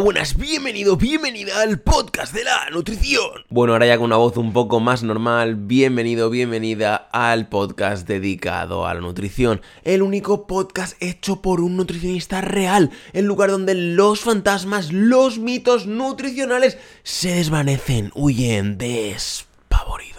Buenas, bienvenido, bienvenida al podcast de la nutrición. Bueno, ahora ya con una voz un poco más normal, bienvenido, bienvenida al podcast dedicado a la nutrición. El único podcast hecho por un nutricionista real, el lugar donde los fantasmas, los mitos nutricionales se desvanecen, huyen despavoridos.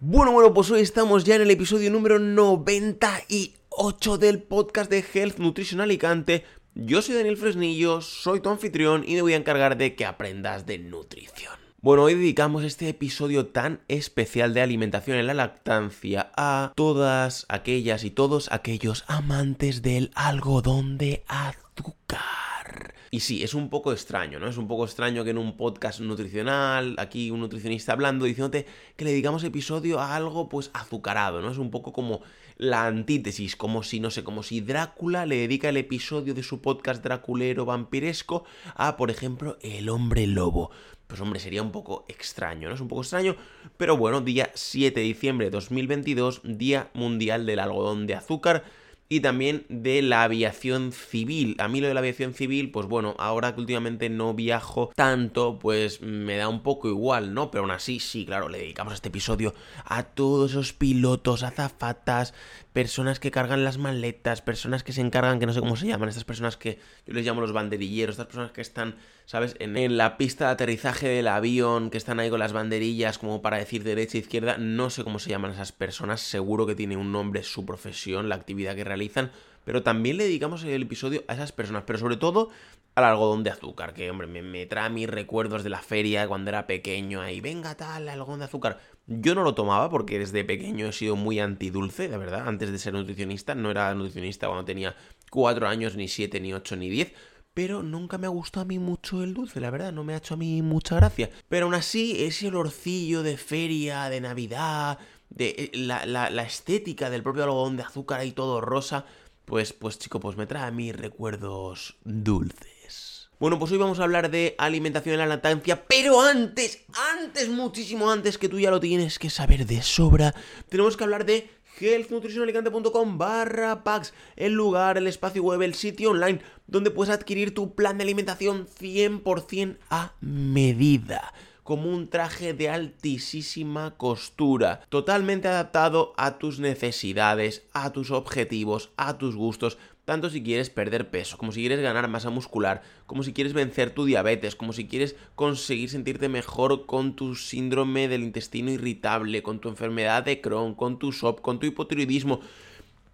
Bueno, bueno, pues hoy estamos ya en el episodio número 98 del podcast de Health Nutrition Alicante yo soy Daniel Fresnillo, soy tu anfitrión y me voy a encargar de que aprendas de nutrición. Bueno, hoy dedicamos este episodio tan especial de alimentación en la lactancia a todas aquellas y todos aquellos amantes del algodón de azúcar. Y sí, es un poco extraño, ¿no? Es un poco extraño que en un podcast nutricional, aquí un nutricionista hablando, diciéndote que le dedicamos episodio a algo pues azucarado, ¿no? Es un poco como la antítesis, como si, no sé, como si Drácula le dedica el episodio de su podcast draculero vampiresco a, por ejemplo, El hombre lobo. Pues hombre, sería un poco extraño, ¿no? Es un poco extraño, pero bueno, día 7 de diciembre de 2022, Día Mundial del Algodón de Azúcar y también de la aviación civil. A mí lo de la aviación civil, pues bueno, ahora que últimamente no viajo tanto, pues me da un poco igual, ¿no? Pero aún así, sí, claro, le dedicamos este episodio a todos esos pilotos, azafatas, personas que cargan las maletas, personas que se encargan, que no sé cómo se llaman, estas personas que yo les llamo los banderilleros, estas personas que están, ¿sabes? En, la pista de aterrizaje del avión, que están ahí con las banderillas como para decir derecha e izquierda, no sé cómo se llaman esas personas, seguro que tiene un nombre su profesión, la actividad que realizan, pero también le dedicamos el episodio a esas personas, pero sobre todo al algodón de azúcar, que hombre, me, trae mis recuerdos de la feria cuando era pequeño, ahí, venga tal, algodón de azúcar. Yo no lo tomaba porque desde pequeño he sido muy antidulce, de verdad. Antes de ser nutricionista, no era nutricionista cuando tenía 4 años, ni 7, ni 8, ni 10. Pero nunca me ha gustado a mí mucho el dulce, la verdad, no me ha hecho a mí mucha gracia. Pero aún así, ese olorcillo de feria, de Navidad, de eh, la, la, estética del propio algodón de azúcar ahí todo rosa, pues, pues chico, pues me trae a mí recuerdos dulces. Bueno, pues hoy vamos a hablar de alimentación en la lactancia, pero antes, antes, muchísimo antes, que tú ya lo tienes que saber de sobra, tenemos que hablar de healthnutritionalicante.com barra packs, el lugar, el espacio web, el sitio online, donde puedes adquirir tu plan de alimentación 100% a medida como un traje de altísima costura, totalmente adaptado a tus necesidades, a tus objetivos, a tus gustos, tanto si quieres perder peso, como si quieres ganar masa muscular, como si quieres vencer tu diabetes, como si quieres conseguir sentirte mejor con tu síndrome del intestino irritable, con tu enfermedad de Crohn, con tu SOP, con tu hipotiroidismo,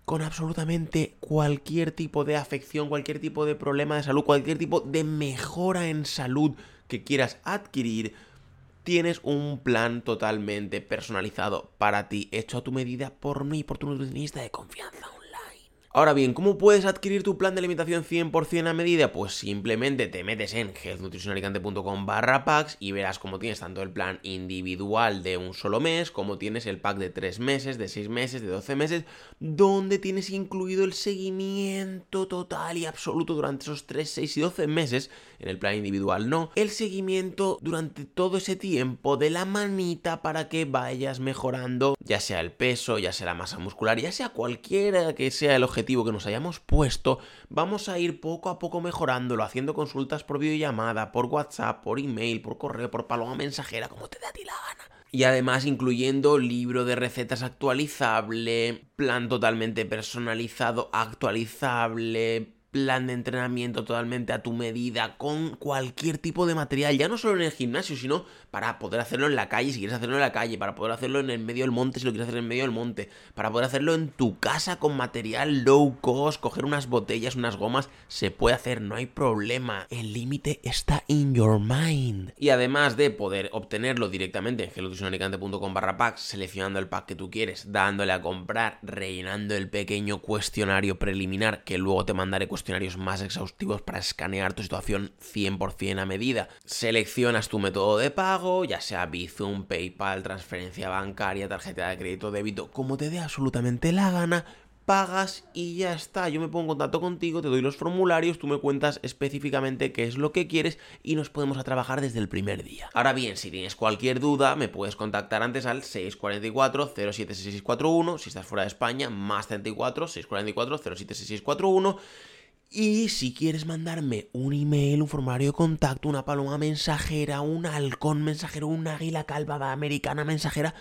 con absolutamente cualquier tipo de afección, cualquier tipo de problema de salud, cualquier tipo de mejora en salud que quieras adquirir, tienes un plan totalmente personalizado para ti, hecho a tu medida por mí, por tu nutricionista de confianza. Ahora bien, ¿cómo puedes adquirir tu plan de alimentación 100% a medida? Pues simplemente te metes en healthnutritionalicante.com barra packs y verás cómo tienes tanto el plan individual de un solo mes, como tienes el pack de 3 meses, de 6 meses, de 12 meses, donde tienes incluido el seguimiento total y absoluto durante esos 3, 6 y 12 meses, en el plan individual no, el seguimiento durante todo ese tiempo de la manita para que vayas mejorando, ya sea el peso, ya sea la masa muscular, ya sea cualquiera que sea el objetivo que nos hayamos puesto, vamos a ir poco a poco mejorándolo, haciendo consultas por videollamada, por WhatsApp, por email, por correo, por paloma mensajera, como te dé a ti la gana. Y además incluyendo libro de recetas actualizable, plan totalmente personalizado actualizable, plan de entrenamiento totalmente a tu medida, con cualquier tipo de material, ya no solo en el gimnasio, sino para poder hacerlo en la calle, si quieres hacerlo en la calle, para poder hacerlo en el medio del monte, si lo quieres hacer en medio del monte, para poder hacerlo en tu casa con material low cost, coger unas botellas, unas gomas, se puede hacer, no hay problema. El límite está in your mind. Y además de poder obtenerlo directamente en gelotusionalicante.com barra pack, seleccionando el pack que tú quieres, dándole a comprar, rellenando el pequeño cuestionario preliminar que luego te mandaré cuestionarios más exhaustivos para escanear tu situación 100% a medida. Seleccionas tu método de pago, ya sea Bizum, PayPal, transferencia bancaria, tarjeta de crédito, débito, como te dé absolutamente la gana, pagas y ya está. Yo me pongo en contacto contigo, te doy los formularios, tú me cuentas específicamente qué es lo que quieres y nos podemos a trabajar desde el primer día. Ahora bien, si tienes cualquier duda, me puedes contactar antes al 644 076641, si estás fuera de España, más 34 644 076641 Y si quieres mandarme un email, un formulario de contacto, una paloma mensajera, un halcón mensajero, una águila calva americana mensajera,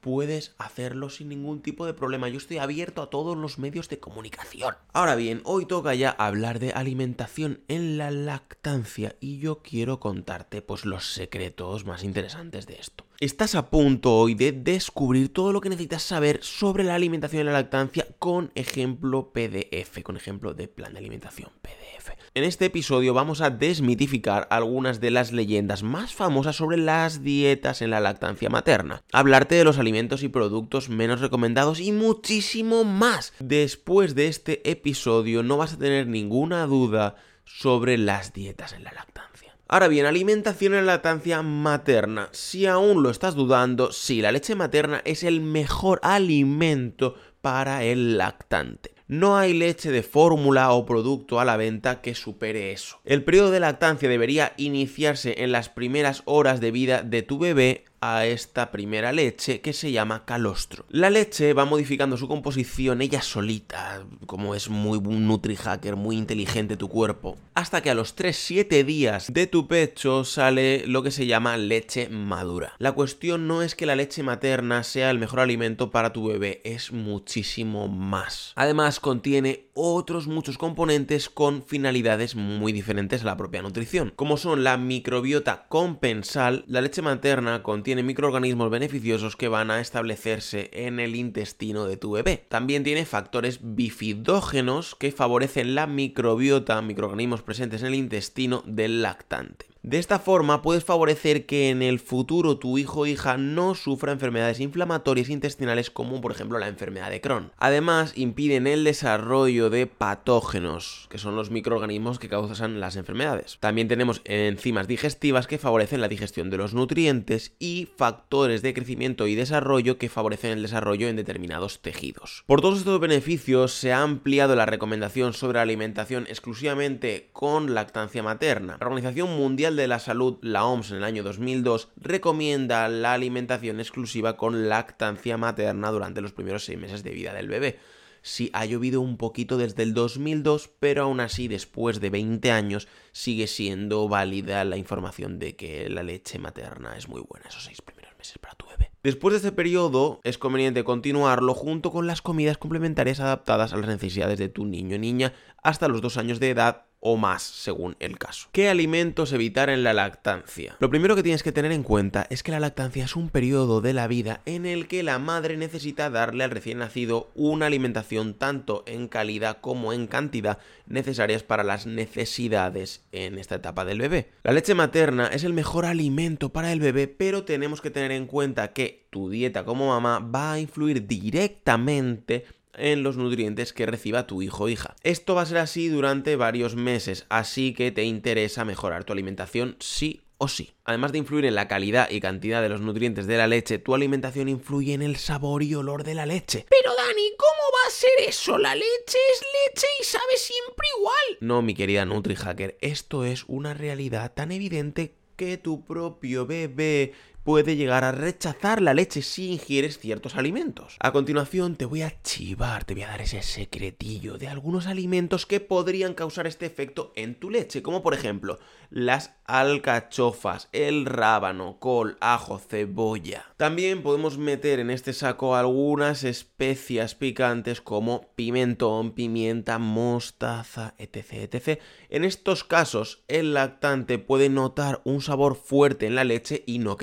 puedes hacerlo sin ningún tipo de problema. Yo estoy abierto a todos los medios de comunicación. Ahora bien, hoy toca ya hablar de alimentación en la lactancia y yo quiero contarte pues los secretos más interesantes de esto. Estás a punto hoy de descubrir todo lo que necesitas saber sobre la alimentación en la lactancia con ejemplo PDF, con ejemplo de plan de alimentación PDF. En este episodio vamos a desmitificar algunas de las leyendas más famosas sobre las dietas en la lactancia materna, hablarte de los alimentos y productos menos recomendados y muchísimo más. Después de este episodio no vas a tener ninguna duda sobre las dietas en la lactancia. Ahora bien, alimentación en lactancia materna. Si aún lo estás dudando, sí, la leche materna es el mejor alimento para el lactante. No hay leche de fórmula o producto a la venta que supere eso. El periodo de lactancia debería iniciarse en las primeras horas de vida de tu bebé a esta primera leche que se llama calostro. La leche va modificando su composición ella solita, como es muy un nutri-hacker, muy inteligente tu cuerpo, hasta que a los 3-7 días de tu pecho sale lo que se llama leche madura. La cuestión no es que la leche materna sea el mejor alimento para tu bebé, es muchísimo más. Además contiene otros muchos componentes con finalidades muy diferentes a la propia nutrición, como son la microbiota compensal, la leche materna contiene tiene microorganismos beneficiosos que van a establecerse en el intestino de tu bebé. También tiene factores bifidógenos que favorecen la microbiota, microorganismos presentes en el intestino del lactante. De esta forma puedes favorecer que en el futuro tu hijo o hija no sufra enfermedades inflamatorias intestinales como por ejemplo la enfermedad de Crohn. Además impiden el desarrollo de patógenos, que son los microorganismos que causan las enfermedades. También tenemos enzimas digestivas que favorecen la digestión de los nutrientes y factores de crecimiento y desarrollo que favorecen el desarrollo en determinados tejidos. Por todos estos beneficios se ha ampliado la recomendación sobre alimentación exclusivamente con lactancia materna. La Organización Mundial de la Salud, la OMS, en el año 2002, recomienda la alimentación exclusiva con lactancia materna durante los primeros seis meses de vida del bebé. Sí, ha llovido un poquito desde el 2002, pero aún así, después de 20 años, sigue siendo válida la información de que la leche materna es muy buena esos seis primeros meses para tu bebé. Después de este periodo, es conveniente continuarlo junto con las comidas complementarias adaptadas a las necesidades de tu niño o niña hasta los dos años de edad o más, según el caso. ¿Qué alimentos evitar en la lactancia? Lo primero que tienes que tener en cuenta es que la lactancia es un periodo de la vida en el que la madre necesita darle al recién nacido una alimentación tanto en calidad como en cantidad necesarias para las necesidades en esta etapa del bebé. La leche materna es el mejor alimento para el bebé, pero tenemos que tener en cuenta que tu dieta como mamá va a influir directamente en los nutrientes que reciba tu hijo o hija. Esto va a ser así durante varios meses, así que te interesa mejorar tu alimentación sí o sí. Además de influir en la calidad y cantidad de los nutrientes de la leche, tu alimentación influye en el sabor y olor de la leche. Pero Dani, ¿cómo va a ser eso? La leche es leche y sabe siempre igual. No, mi querida NutriHacker, esto es una realidad tan evidente que tu propio bebé puede llegar a rechazar la leche si ingieres ciertos alimentos. A continuación te voy a chivar, te voy a dar ese secretillo de algunos alimentos que podrían causar este efecto en tu leche, como por ejemplo las alcachofas, el rábano, col, ajo, cebolla. También podemos meter en este saco algunas especias picantes como pimentón, pimienta, mostaza, etc, etc. En estos casos, el lactante puede notar un sabor fuerte en la leche y no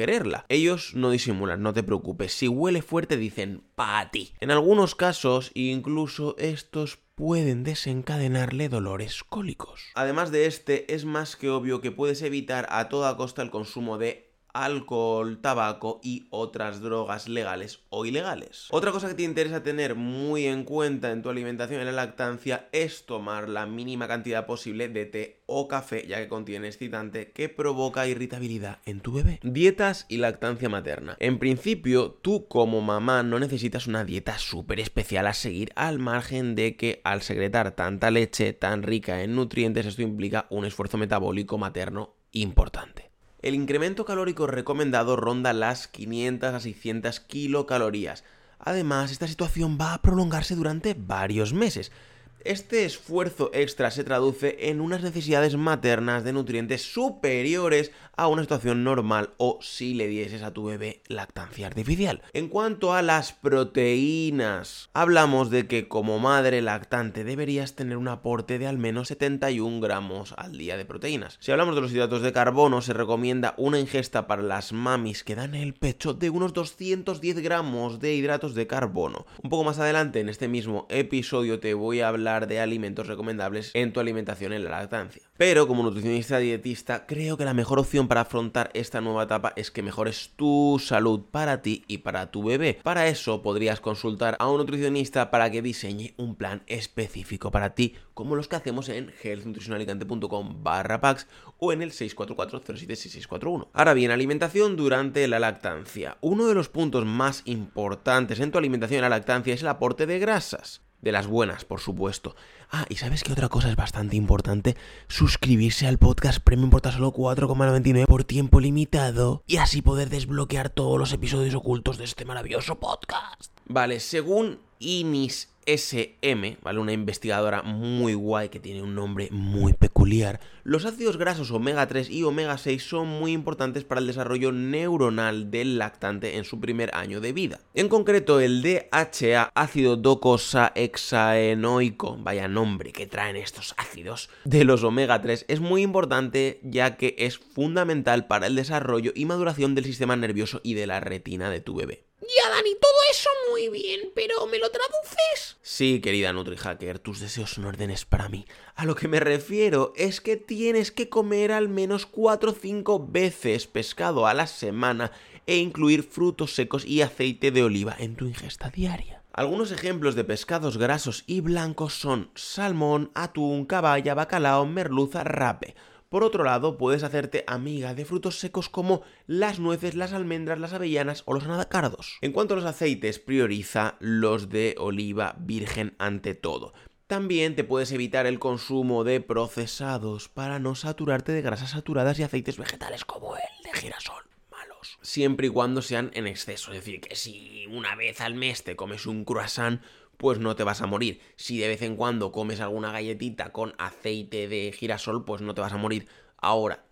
Ellos no disimulan, no te preocupes. Si huele fuerte dicen pa ti. En algunos casos, incluso estos pueden desencadenarle dolores cólicos. Además de este, es más que obvio que puedes evitar a toda costa el consumo de alcohol, tabaco y otras drogas legales o ilegales. Otra cosa que te interesa tener muy en cuenta en tu alimentación en la lactancia es tomar la mínima cantidad posible de té o café ya que contiene excitante que provoca irritabilidad en tu bebé. Dietas y lactancia materna. En principio, tú como mamá no necesitas una dieta súper especial a seguir al margen de que al secretar tanta leche tan rica en nutrientes esto implica un esfuerzo metabólico materno importante. El incremento calórico recomendado ronda las 500 a 600 kilocalorías. Además, esta situación va a prolongarse durante varios meses. Este esfuerzo extra se traduce en unas necesidades maternas de nutrientes superiores a una situación normal o si le dieses a tu bebé lactancia artificial. En cuanto a las proteínas, hablamos de que como madre lactante deberías tener un aporte de al menos 71 gramos al día de proteínas. Si hablamos de los hidratos de carbono, se recomienda una ingesta para las mamis que dan el pecho de unos 210 gramos de hidratos de carbono. Un poco más adelante en este mismo episodio te voy a hablar de alimentos recomendables en tu alimentación en la lactancia. Pero como nutricionista dietista, creo que la mejor opción para afrontar esta nueva etapa es que mejores tu salud para ti y para tu bebé. Para eso podrías consultar a un nutricionista para que diseñe un plan específico para ti, como los que hacemos en healthnutritionalicante.com barra o en el 644 Ahora bien, alimentación durante la lactancia. Uno de los puntos más importantes en tu alimentación en la lactancia es el aporte de grasas. De las buenas, por supuesto. Ah, y sabes que otra cosa es bastante importante, suscribirse al podcast Premium importa solo 4,99 por tiempo limitado y así poder desbloquear todos los episodios ocultos de este maravilloso podcast. Vale, según Inis SM, ¿vale? Una investigadora muy guay que tiene un nombre muy peculiar. Los ácidos grasos omega 3 y omega 6 son muy importantes para el desarrollo neuronal del lactante en su primer año de vida. En concreto, el DHA, ácido docosahexaenoico, vaya nombre que traen estos ácidos, de los omega 3 es muy importante ya que es fundamental para el desarrollo y maduración del sistema nervioso y de la retina de tu bebé. Ya, Dani, todo eso muy bien, pero ¿me lo traduces? Sí, querida NutriHacker, tus deseos son órdenes para mí. A lo que me refiero es que tienes que comer al menos 4 o 5 veces pescado a la semana e incluir frutos secos y aceite de oliva en tu ingesta diaria. Algunos ejemplos de pescados grasos y blancos son salmón, atún, caballa, bacalao, merluza, rape. Por otro lado, puedes hacerte amiga de frutos secos como las nueces, las almendras, las avellanas o los anacardos. En cuanto a los aceites, prioriza los de oliva virgen ante todo. También te puedes evitar el consumo de procesados para no saturarte de grasas saturadas y aceites vegetales como el de girasol malos. Siempre y cuando sean en exceso. Es decir, que si una vez al mes te comes un croissant, pues no te vas a morir. Si de vez en cuando comes alguna galletita con aceite de girasol, pues no te vas a morir. Ahora,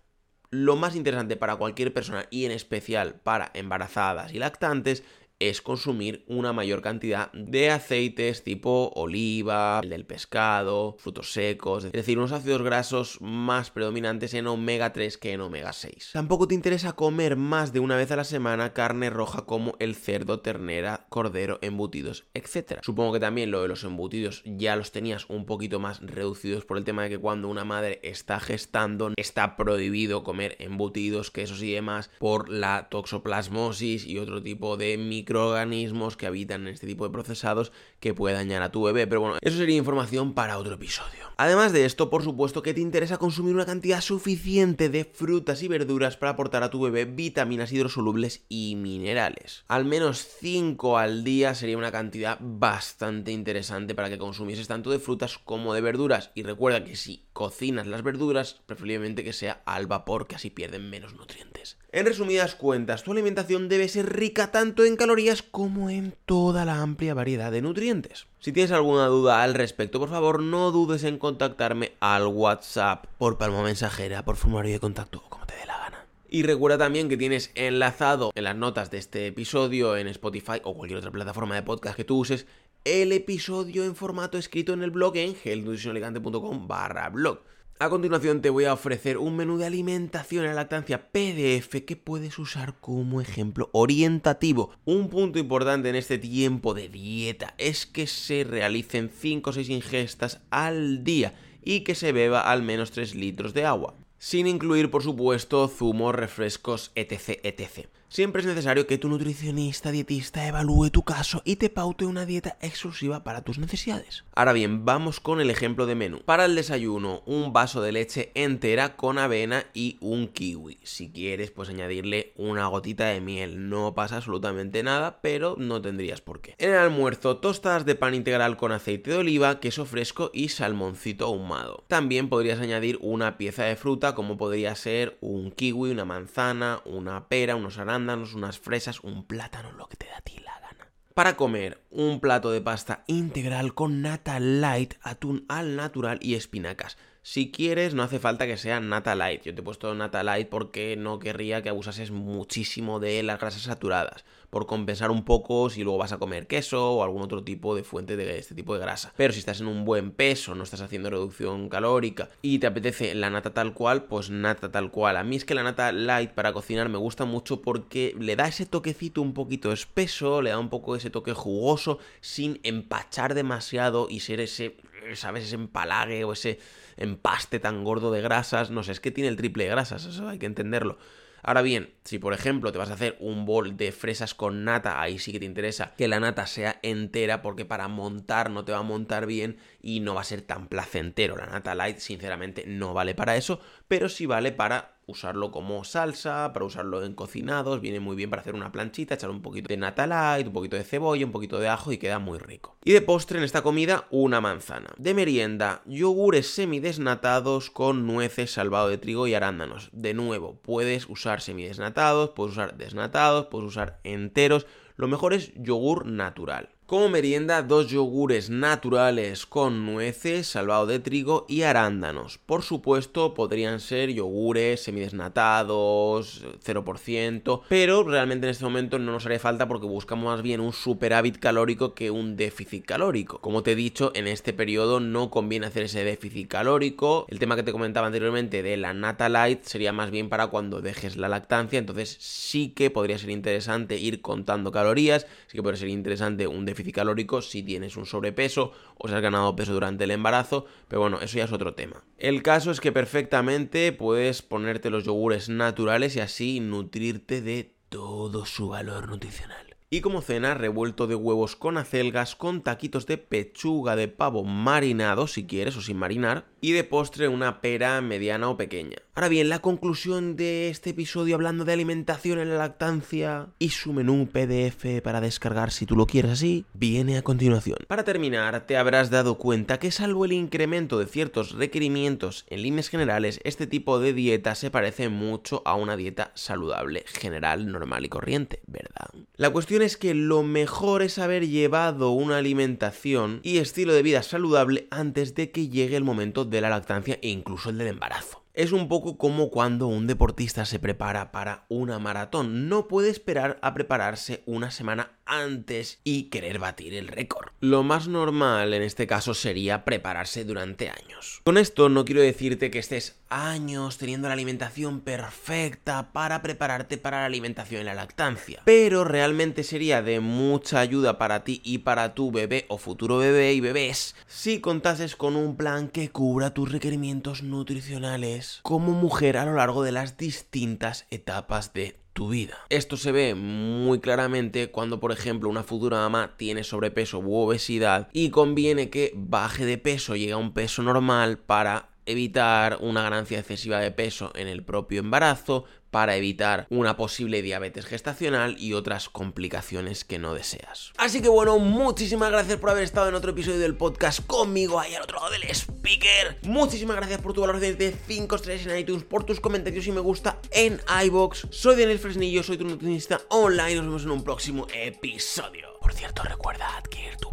lo más interesante para cualquier persona y en especial para embarazadas y lactantes es consumir una mayor cantidad de aceites tipo oliva, el del pescado, frutos secos, es decir, unos ácidos grasos más predominantes en omega 3 que en omega 6. Tampoco te interesa comer más de una vez a la semana carne roja como el cerdo, ternera, cordero, embutidos, etc. Supongo que también lo de los embutidos ya los tenías un poquito más reducidos por el tema de que cuando una madre está gestando está prohibido comer embutidos, quesos y demás por la toxoplasmosis y otro tipo de microorganismos que habitan en este tipo de procesados que puede dañar a tu bebé. Pero bueno, eso sería información para otro episodio. Además de esto, por supuesto que te interesa consumir una cantidad suficiente de frutas y verduras para aportar a tu bebé vitaminas hidrosolubles y minerales. Al menos 5 al día sería una cantidad bastante interesante para que consumieses tanto de frutas como de verduras. Y recuerda que si cocinas las verduras, preferiblemente que sea al vapor, que así pierden menos nutrientes. En resumidas cuentas, tu alimentación debe ser rica tanto en calorías como en toda la amplia variedad de nutrientes. Si tienes alguna duda al respecto, por favor no dudes en contactarme al WhatsApp, por palma mensajera, por formulario de contacto como te dé la gana. Y recuerda también que tienes enlazado en las notas de este episodio en Spotify o cualquier otra plataforma de podcast que tú uses el episodio en formato escrito en el blog en healthnutritionalicante.com barra blog. A continuación te voy a ofrecer un menú de alimentación en la lactancia PDF que puedes usar como ejemplo orientativo. Un punto importante en este tiempo de dieta es que se realicen 5 o 6 ingestas al día y que se beba al menos 3 litros de agua. Sin incluir, por supuesto, zumos, refrescos, etc, etc. Siempre es necesario que tu nutricionista dietista evalúe tu caso y te paute una dieta exclusiva para tus necesidades. Ahora bien, vamos con el ejemplo de menú. Para el desayuno, un vaso de leche entera con avena y un kiwi. Si quieres, pues añadirle una gotita de miel. No pasa absolutamente nada, pero no tendrías por qué. En el almuerzo, tostadas de pan integral con aceite de oliva, queso fresco y salmoncito ahumado. También podrías añadir una pieza de fruta, como podría ser un kiwi, una manzana, una pera, unos arándanos, unas fresas, un plátano, lo que te da a ti la gana. para comer un plato de pasta integral con nata light, atún al natural y espinacas. Si quieres, no hace falta que sea nata light. Yo te he puesto nata light porque no querría que abusases muchísimo de las grasas saturadas. Por compensar un poco si luego vas a comer queso o algún otro tipo de fuente de este tipo de grasa. Pero si estás en un buen peso, no estás haciendo reducción calórica y te apetece la nata tal cual, pues nata tal cual. A mí es que la nata light para cocinar me gusta mucho porque le da ese toquecito un poquito espeso, le da un poco ese toque jugoso sin empachar demasiado y ser ese, ¿sabes? Ese empalague o ese empaste tan gordo de grasas. No sé, es que tiene el triple de grasas, eso hay que entenderlo. Ahora bien, si por ejemplo te vas a hacer un bol de fresas con nata, ahí sí que te interesa que la nata sea entera porque para montar no te va a montar bien y no va a ser tan placentero. La nata light sinceramente no vale para eso, pero sí vale para usarlo como salsa, para usarlo en cocinados, viene muy bien para hacer una planchita, echar un poquito de nata light, un poquito de cebolla, un poquito de ajo y queda muy rico. Y de postre en esta comida, una manzana. De merienda, yogures semidesnatados con nueces, salvado de trigo y arándanos. De nuevo, puedes usar semidesnatados, puedes usar desnatados, puedes usar enteros. Lo mejor es yogur natural. Como merienda, dos yogures naturales con nueces, salvado de trigo y arándanos. Por supuesto, podrían ser yogures semidesnatados, 0%, pero realmente en este momento no nos haría falta porque buscamos más bien un superávit calórico que un déficit calórico. Como te he dicho, en este periodo no conviene hacer ese déficit calórico. El tema que te comentaba anteriormente de la nata light sería más bien para cuando dejes la lactancia, entonces sí que podría ser interesante ir contando calorías, sí que podría ser interesante un déficit déficit calórico si tienes un sobrepeso o si has ganado peso durante el embarazo, pero bueno, eso ya es otro tema. El caso es que perfectamente puedes ponerte los yogures naturales y así nutrirte de todo su valor nutricional. Y como cena, revuelto de huevos con acelgas, con taquitos de pechuga de pavo marinado, si quieres, o sin marinar, y de postre una pera mediana o pequeña. Ahora bien, la conclusión de este episodio hablando de alimentación en la lactancia y su menú PDF para descargar si tú lo quieres así, viene a continuación. Para terminar, te habrás dado cuenta que salvo el incremento de ciertos requerimientos en líneas generales, este tipo de dieta se parece mucho a una dieta saludable, general, normal y corriente, ¿verdad? La cuestión es que lo mejor es haber llevado una alimentación y estilo de vida saludable antes de que llegue el momento de la lactancia e incluso el del embarazo. Es un poco como cuando un deportista se prepara para una maratón. No puede esperar a prepararse una semana antes y querer batir el récord. Lo más normal en este caso sería prepararse durante años. Con esto no quiero decirte que estés años teniendo la alimentación perfecta para prepararte para la alimentación en la lactancia, pero realmente sería de mucha ayuda para ti y para tu bebé o futuro bebé y bebés si contases con un plan que cubra tus requerimientos nutricionales como mujer a lo largo de las distintas etapas de tu vida. Esto se ve muy claramente cuando, por ejemplo, una futura mamá tiene sobrepeso u obesidad y conviene que baje de peso, llegue a un peso normal para evitar una ganancia excesiva de peso en el propio embarazo, para evitar una posible diabetes gestacional y otras complicaciones que no deseas. Así que bueno, muchísimas gracias por haber estado en otro episodio del podcast conmigo ahí al otro lado del speaker. Muchísimas gracias por tu valoración de 5 estrellas en iTunes, por tus comentarios y me gusta en iBox. Soy Daniel Fresnillo, soy tu nutricionista online. Nos vemos en un próximo episodio. Por cierto, recuerda adquirir tu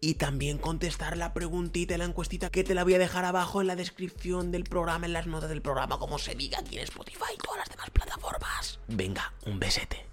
y también contestar la preguntita y la encuestita que te la voy a dejar abajo en la descripción del programa, en las notas del programa, como se diga aquí en Spotify y todas las demás plataformas. Venga, un besete.